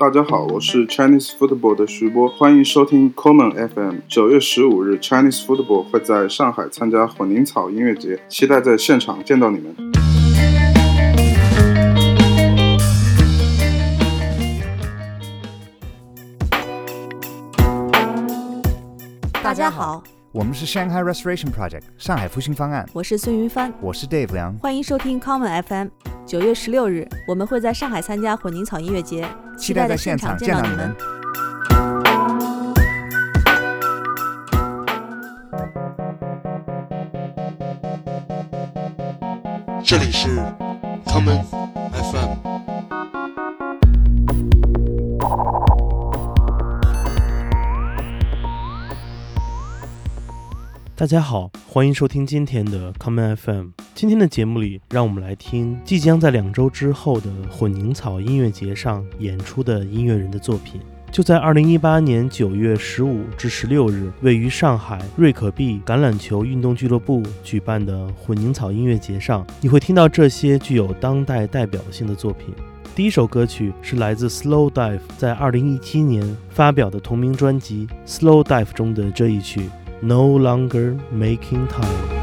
大家好，我是 Chinese Football 的徐波，欢迎收听 Common FM。九月十五日，Chinese Football 会在上海参加混凝草音乐节，期待在现场见到你们。大家好，我们是 Shanghai Restoration Project 上海复兴方案，我是孙云帆，我是 Dave 梁，欢迎收听 Common FM。九月十六日，我们会在上海参加混凝草音乐节，期待在现场见到你们。这里是 Common FM。大家好，欢迎收听今天的 Common FM。今天的节目里，让我们来听即将在两周之后的混凝草音乐节上演出的音乐人的作品。就在二零一八年九月十五至十六日，位于上海瑞可碧橄榄球运动俱乐部举办的混凝草音乐节上，你会听到这些具有当代代表性的作品。第一首歌曲是来自 Slow Dive 在二零一七年发表的同名专辑《Slow Dive》中的这一曲《No Longer Making Time》。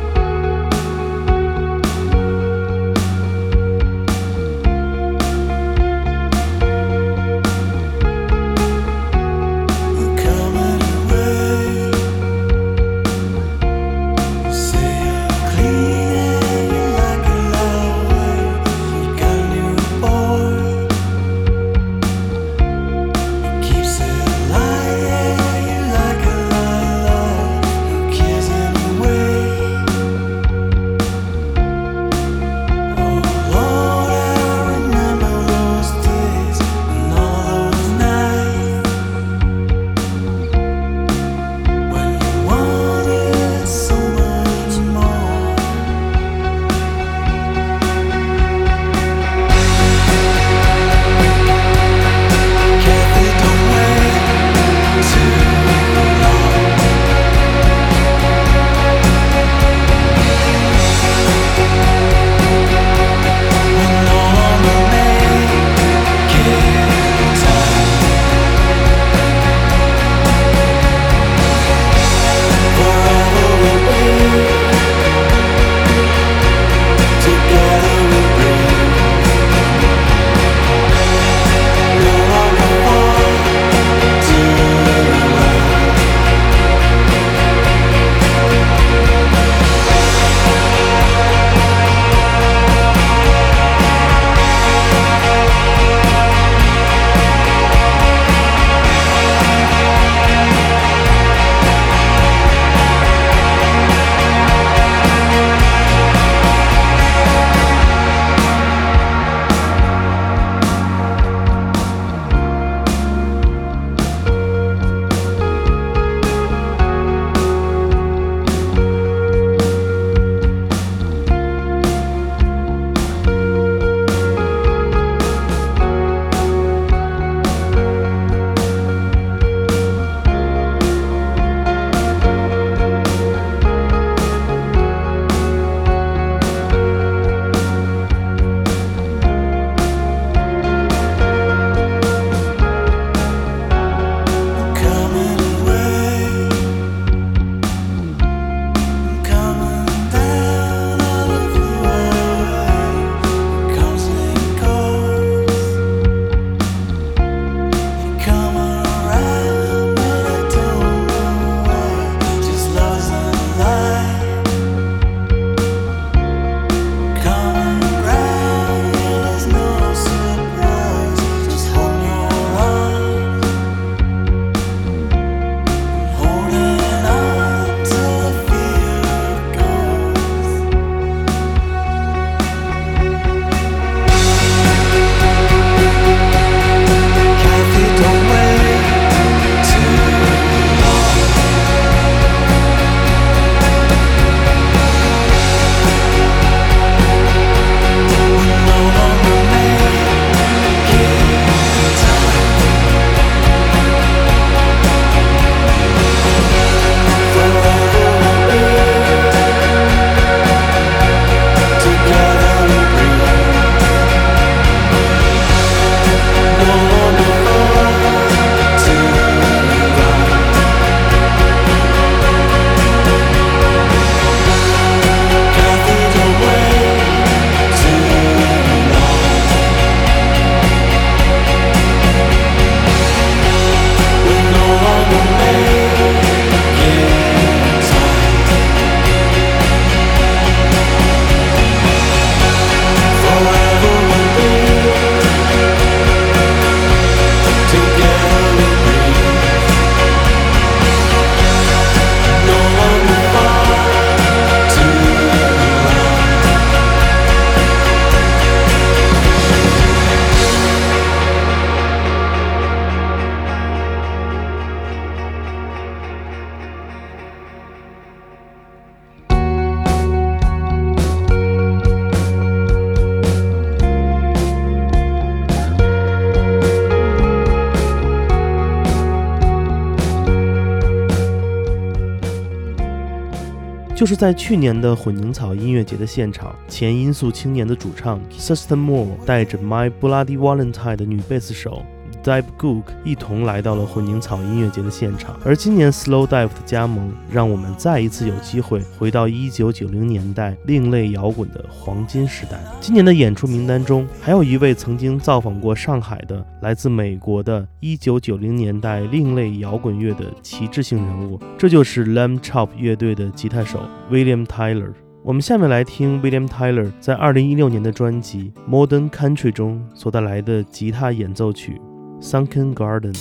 在去年的混凝草音乐节的现场，前音速青年的主唱 Sister Moore 带着 My Bloody Valentine 的女贝斯手。Dive Gook 一同来到了混凝草音乐节的现场，而今年 Slow Dive 的加盟，让我们再一次有机会回到1990年代另类摇滚的黄金时代。今年的演出名单中，还有一位曾经造访过上海的来自美国的1990年代另类摇滚乐的旗帜性人物，这就是 Lamb Chop 乐队的吉他手 William Tyler。我们下面来听 William Tyler 在2016年的专辑《Modern Country》中所带来的吉他演奏曲。Sunken Garden.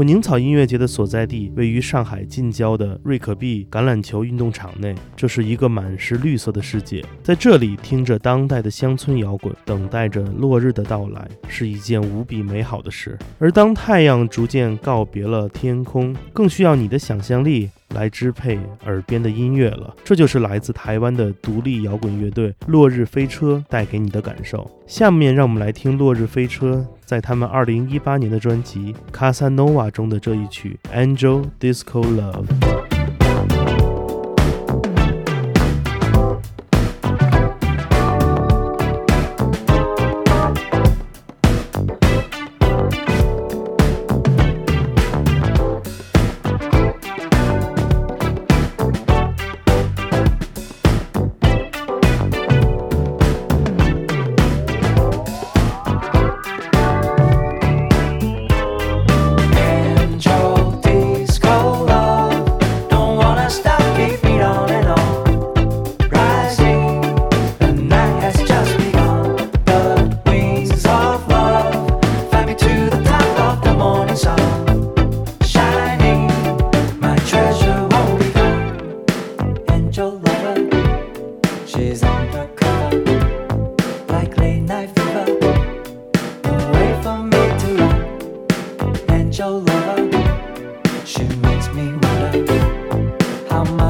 混凝草音乐节的所在地位于上海近郊的瑞可碧橄榄球运动场内，这是一个满是绿色的世界。在这里听着当代的乡村摇滚，等待着落日的到来，是一件无比美好的事。而当太阳逐渐告别了天空，更需要你的想象力。来支配耳边的音乐了，这就是来自台湾的独立摇滚乐队落日飞车带给你的感受。下面让我们来听落日飞车在他们二零一八年的专辑《Casanova》中的这一曲《Angel Disco Love》。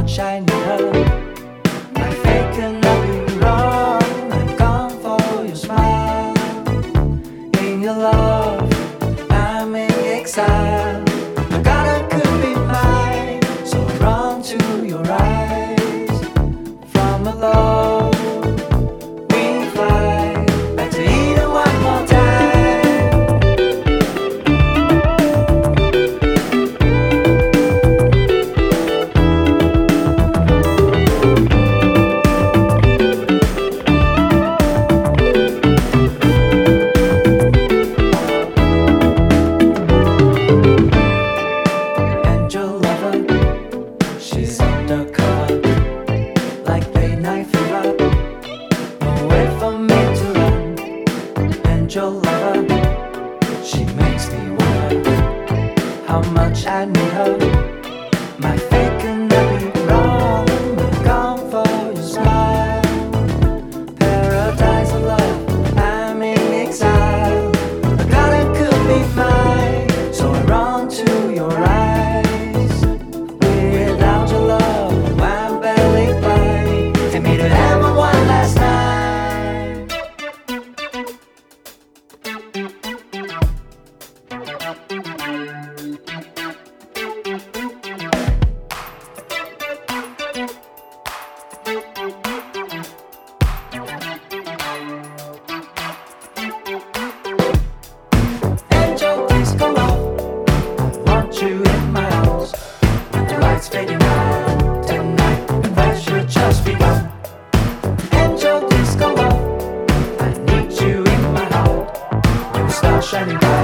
not shiny her. How much I need her. My fate shining bright.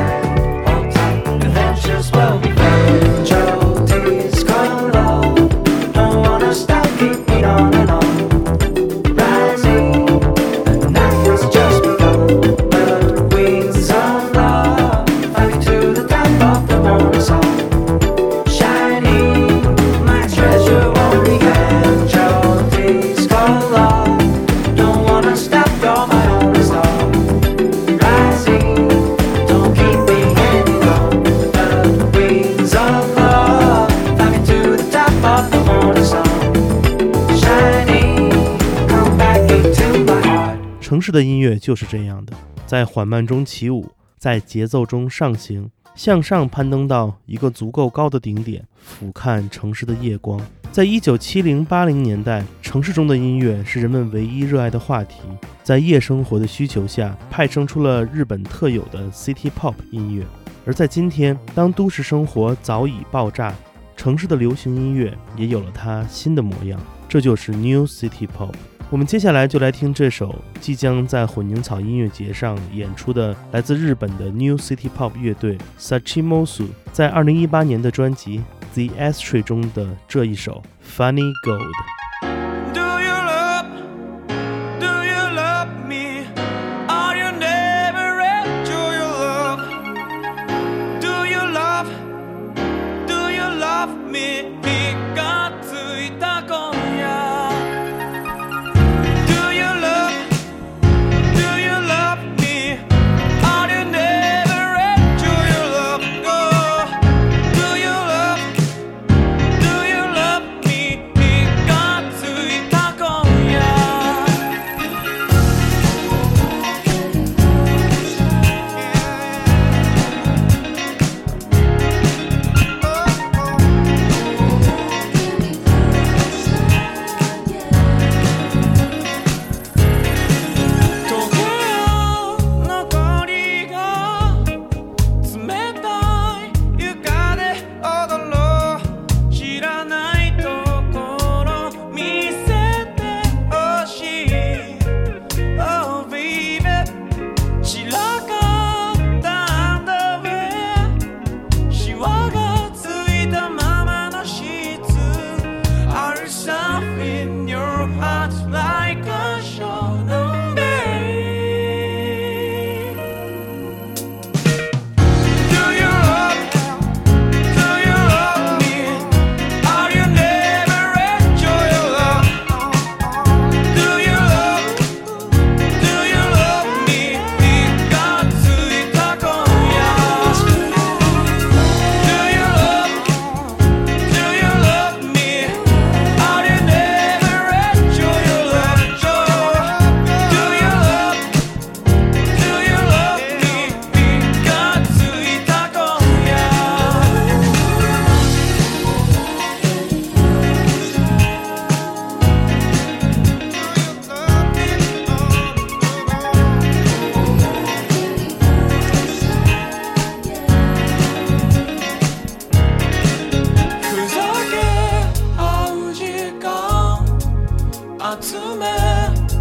就是这样的，在缓慢中起舞，在节奏中上行，向上攀登到一个足够高的顶点，俯瞰城市的夜光。在一九七零八零年代，城市中的音乐是人们唯一热爱的话题。在夜生活的需求下，派生出了日本特有的 City Pop 音乐。而在今天，当都市生活早已爆炸，城市的流行音乐也有了它新的模样，这就是 New City Pop。我们接下来就来听这首即将在混凝草音乐节上演出的来自日本的 New City Pop 乐队 Sachimosu 在二零一八年的专辑《The Astray》中的这一首《Funny Gold》。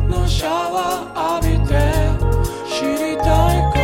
のシャワー浴びて知りたいか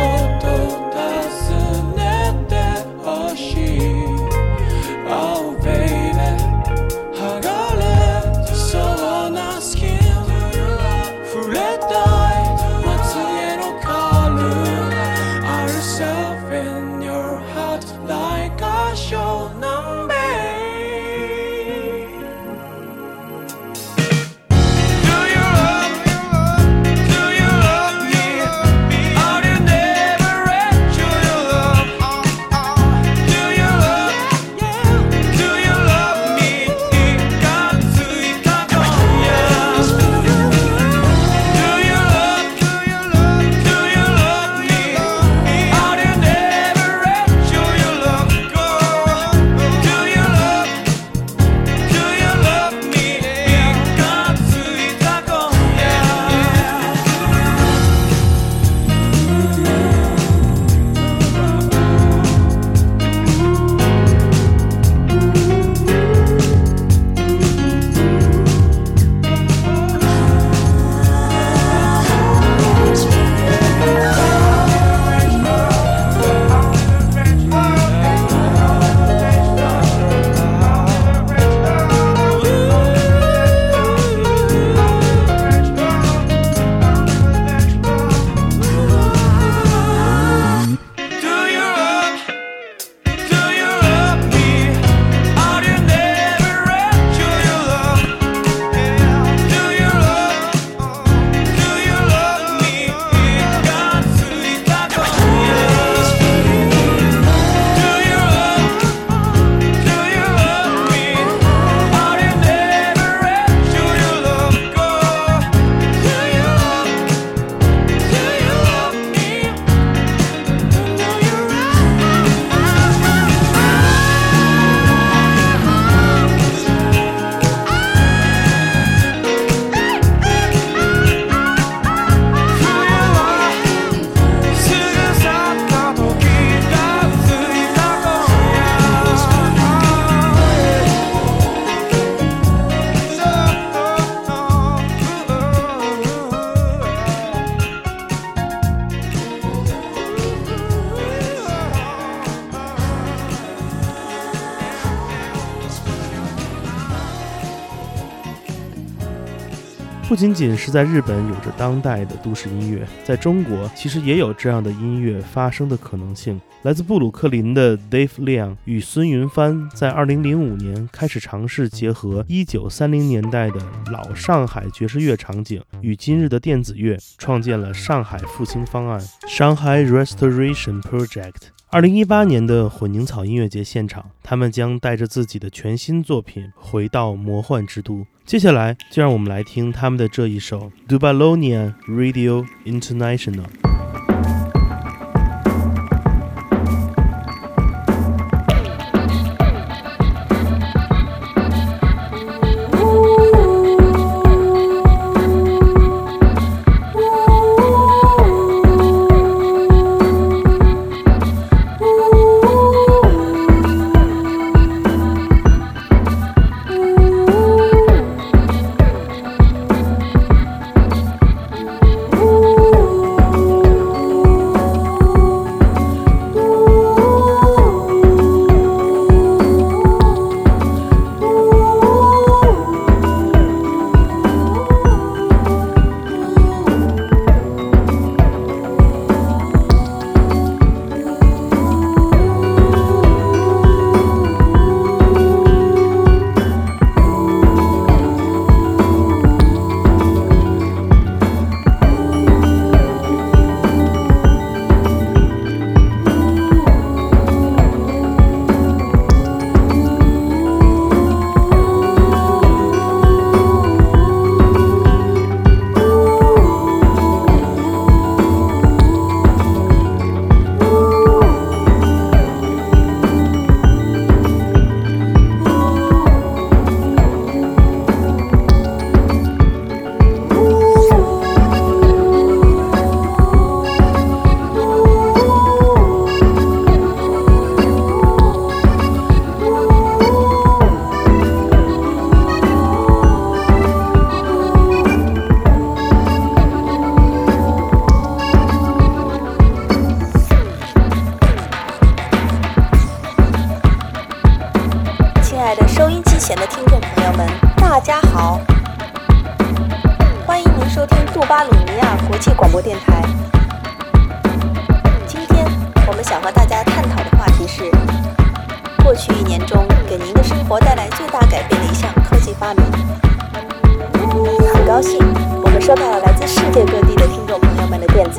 仅仅是在日本有着当代的都市音乐，在中国其实也有这样的音乐发生的可能性。来自布鲁克林的 Dave Liang 与孙云帆在2005年开始尝试结合1930年代的老上海爵士乐场景与今日的电子乐，创建了上海复兴方案 （Shanghai Restoration Project）。二零一八年的混凝草音乐节现场，他们将带着自己的全新作品回到魔幻之都。接下来，就让我们来听他们的这一首《Dubalonia Radio International》。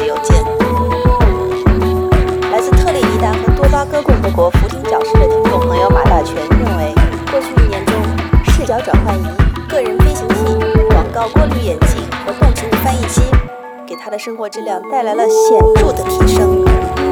邮件。来自特立尼达和多巴哥共和国福丁角市的听众朋友马大全认为，过去一年中，视角转换仪、个人飞行器、广告过滤眼镜和动植物翻译机，给他的生活质量带来了显著的提升。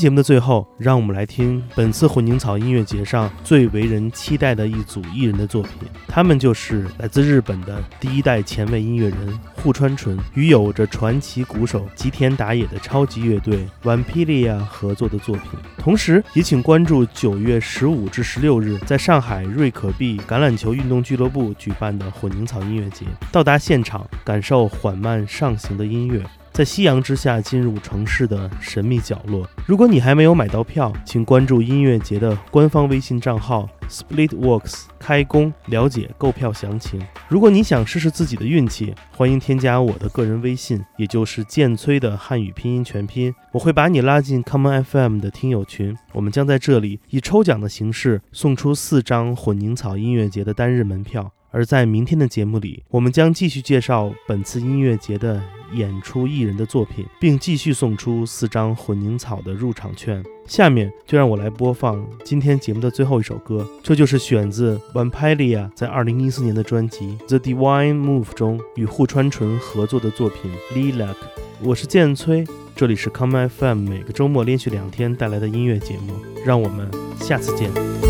节目的最后，让我们来听本次混凝草音乐节上最为人期待的一组艺人的作品。他们就是来自日本的第一代前卫音乐人户川纯与有着传奇鼓手吉田打野的超级乐队 Vampilia 合作的作品。同时，也请关注九月十五至十六日在上海瑞可碧橄榄球运动俱乐部举办的混凝草音乐节，到达现场感受缓慢上行的音乐。在夕阳之下进入城市的神秘角落。如果你还没有买到票，请关注音乐节的官方微信账号 Splitworks 开工，了解购票详情。如果你想试试自己的运气，欢迎添加我的个人微信，也就是剑崔的汉语拼音全拼，我会把你拉进 Common FM 的听友群。我们将在这里以抽奖的形式送出四张混凝草音乐节的单日门票。而在明天的节目里，我们将继续介绍本次音乐节的演出艺人的作品，并继续送出四张混凝草的入场券。下面就让我来播放今天节目的最后一首歌，这就是选自 Vampilia 在2014年的专辑《The Divine Move》中与户川纯合作的作品《Lilac》。我是剑崔，这里是 Come FM 每个周末连续两天带来的音乐节目，让我们下次见。